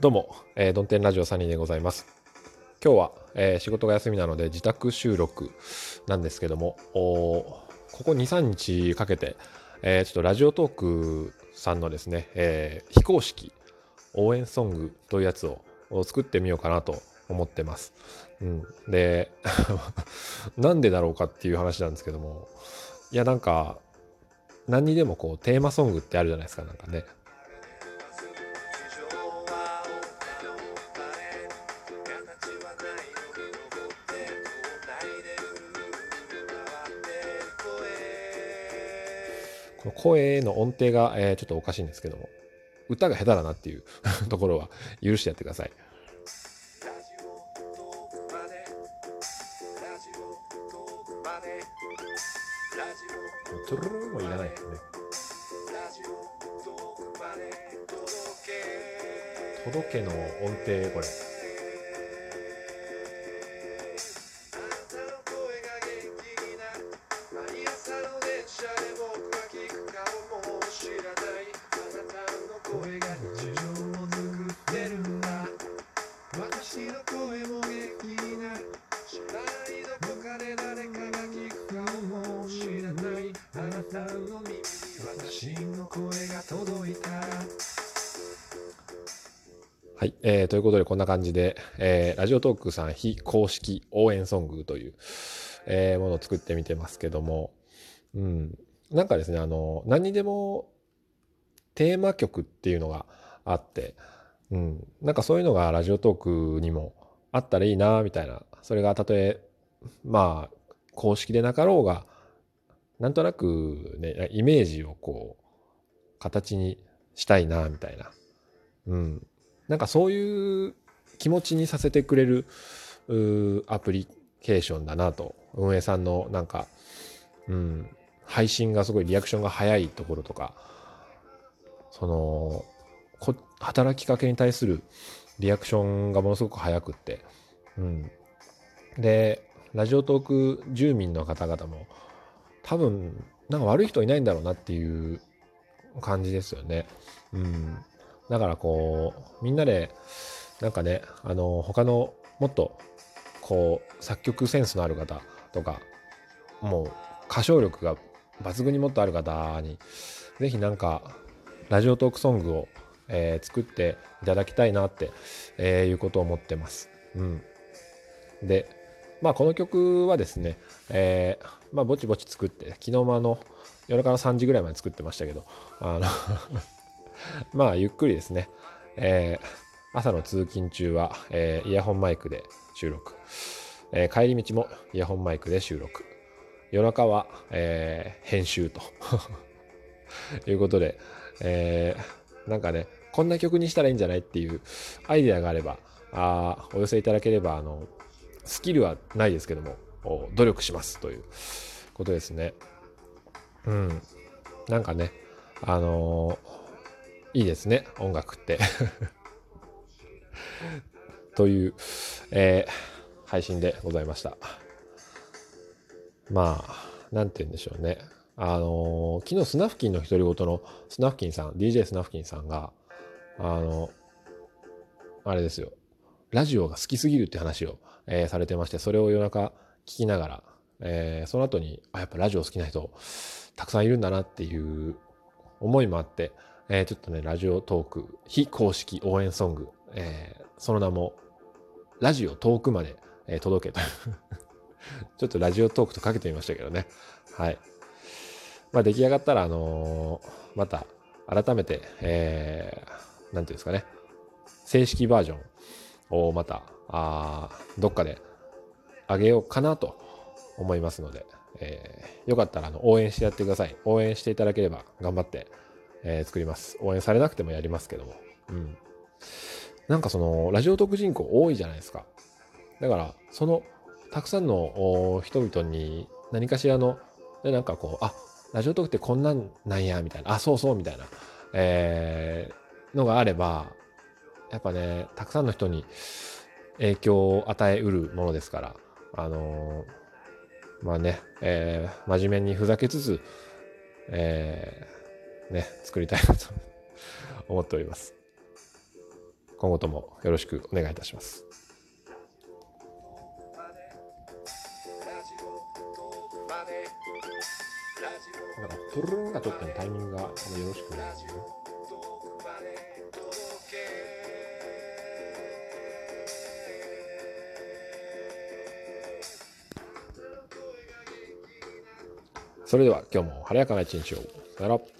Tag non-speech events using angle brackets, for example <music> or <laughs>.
どうも、えー、ドンテンラジオサニーでございます。今日は、えー、仕事が休みなので自宅収録なんですけども、ここ2、3日かけて、えー、ちょっとラジオトークさんのですね、えー、非公式応援ソングというやつを作ってみようかなと思ってます。うん、で、<laughs> なんでだろうかっていう話なんですけども、いやなんか、何にでもこうテーマソングってあるじゃないですか、なんかね。この声の音程が、えー、ちょっとおかしいんですけども、歌が下手だなっていう <laughs> ところは許してやってください。トゥルルもいらないですね。届けの音程これ。た海に私の声が届いたはい、えー、ということでこんな感じで、えー、ラジオトークさん非公式応援ソングという、えー、ものを作ってみてますけども、うん、なんかですね、あの、何にでもテーマ曲っていうのがあって、うん、なんかそういうのがラジオトークにもあったらいいな、みたいな、それがたとえ、まあ、公式でなかろうが、なんとなくね、イメージをこう、形にしたいな、みたいな。うん。なんかそういう気持ちにさせてくれるアプリケーションだなと運営さんのなんか、うん、配信がすごいリアクションが早いところとかそのこ働きかけに対するリアクションがものすごく早くって、うん、でラジオトーク住民の方々も多分なんか悪い人いないんだろうなっていう感じですよね。うん、だからこう、みんなで、なんかね、あの、他のもっと、こう、作曲センスのある方とか、もう歌唱力が抜群にもっとある方に、ぜひなんか、ラジオトークソングを、えー、作っていただきたいなって、えー、いうことを思ってます。うん。で、まあこの曲はですね、えー、まあぼちぼち作って、昨日もあの、夜中の3時ぐらいまで作ってましたけど、あの <laughs> まあ、ゆっくりですね。えー、朝の通勤中は、えー、イヤホンマイクで収録。え、帰り道もイヤホンマイクで収録。夜中は、え、編集と <laughs> いうことで、え、なんかね、こんな曲にしたらいいんじゃないっていうアイデアがあれば、あお寄せいただければ、あの、スキルはないですけども、努力しますということですね。うん。なんかね、あのーいいですね、音楽って。<laughs> という、えー、配信でございました。まあ、なんて言うんでしょうね。あのー、昨日スナフキンの独り言のスナフキンさん、DJ スナフキンさんが、あの、あれですよ、ラジオが好きすぎるって話を、えー、されてまして、それを夜中聞きながら、えー、その後に、あ、やっぱラジオ好きな人、たくさんいるんだなっていう思いもあって、えー、ちょっとね、ラジオトーク、非公式応援ソング、えー、その名も、ラジオ遠くまで、えー、届けと <laughs> ちょっとラジオトークとかけてみましたけどね。はい。まあ、出来上がったら、あのー、また、改めて、えー、なんていうんですかね、正式バージョンをまた、あどっかであげようかなと思いますので、えー、よかったらあの応援してやってください。応援していただければ頑張って、えー、作ります。応援されなくてもやりますけども。うん。なんかその、ラジオトーク人口多いじゃないですか。だから、その、たくさんの人々に何かしらの、で、なんかこう、あ、ラジオトークってこんなんなんや、みたいな、あ、そうそう、みたいな、えー、のがあれば、やっぱね、たくさんの人に影響を与えうるものですから、あのー、まあね、えー、真面目にふざけつつ、えー、ね、作りたいなと <laughs> 思っております。今後ともよろしくお願いいたします。なか、プルルンがちょっとタイミングがよろしくないですね。それでは今日も晴れやかな一日を。さよなら。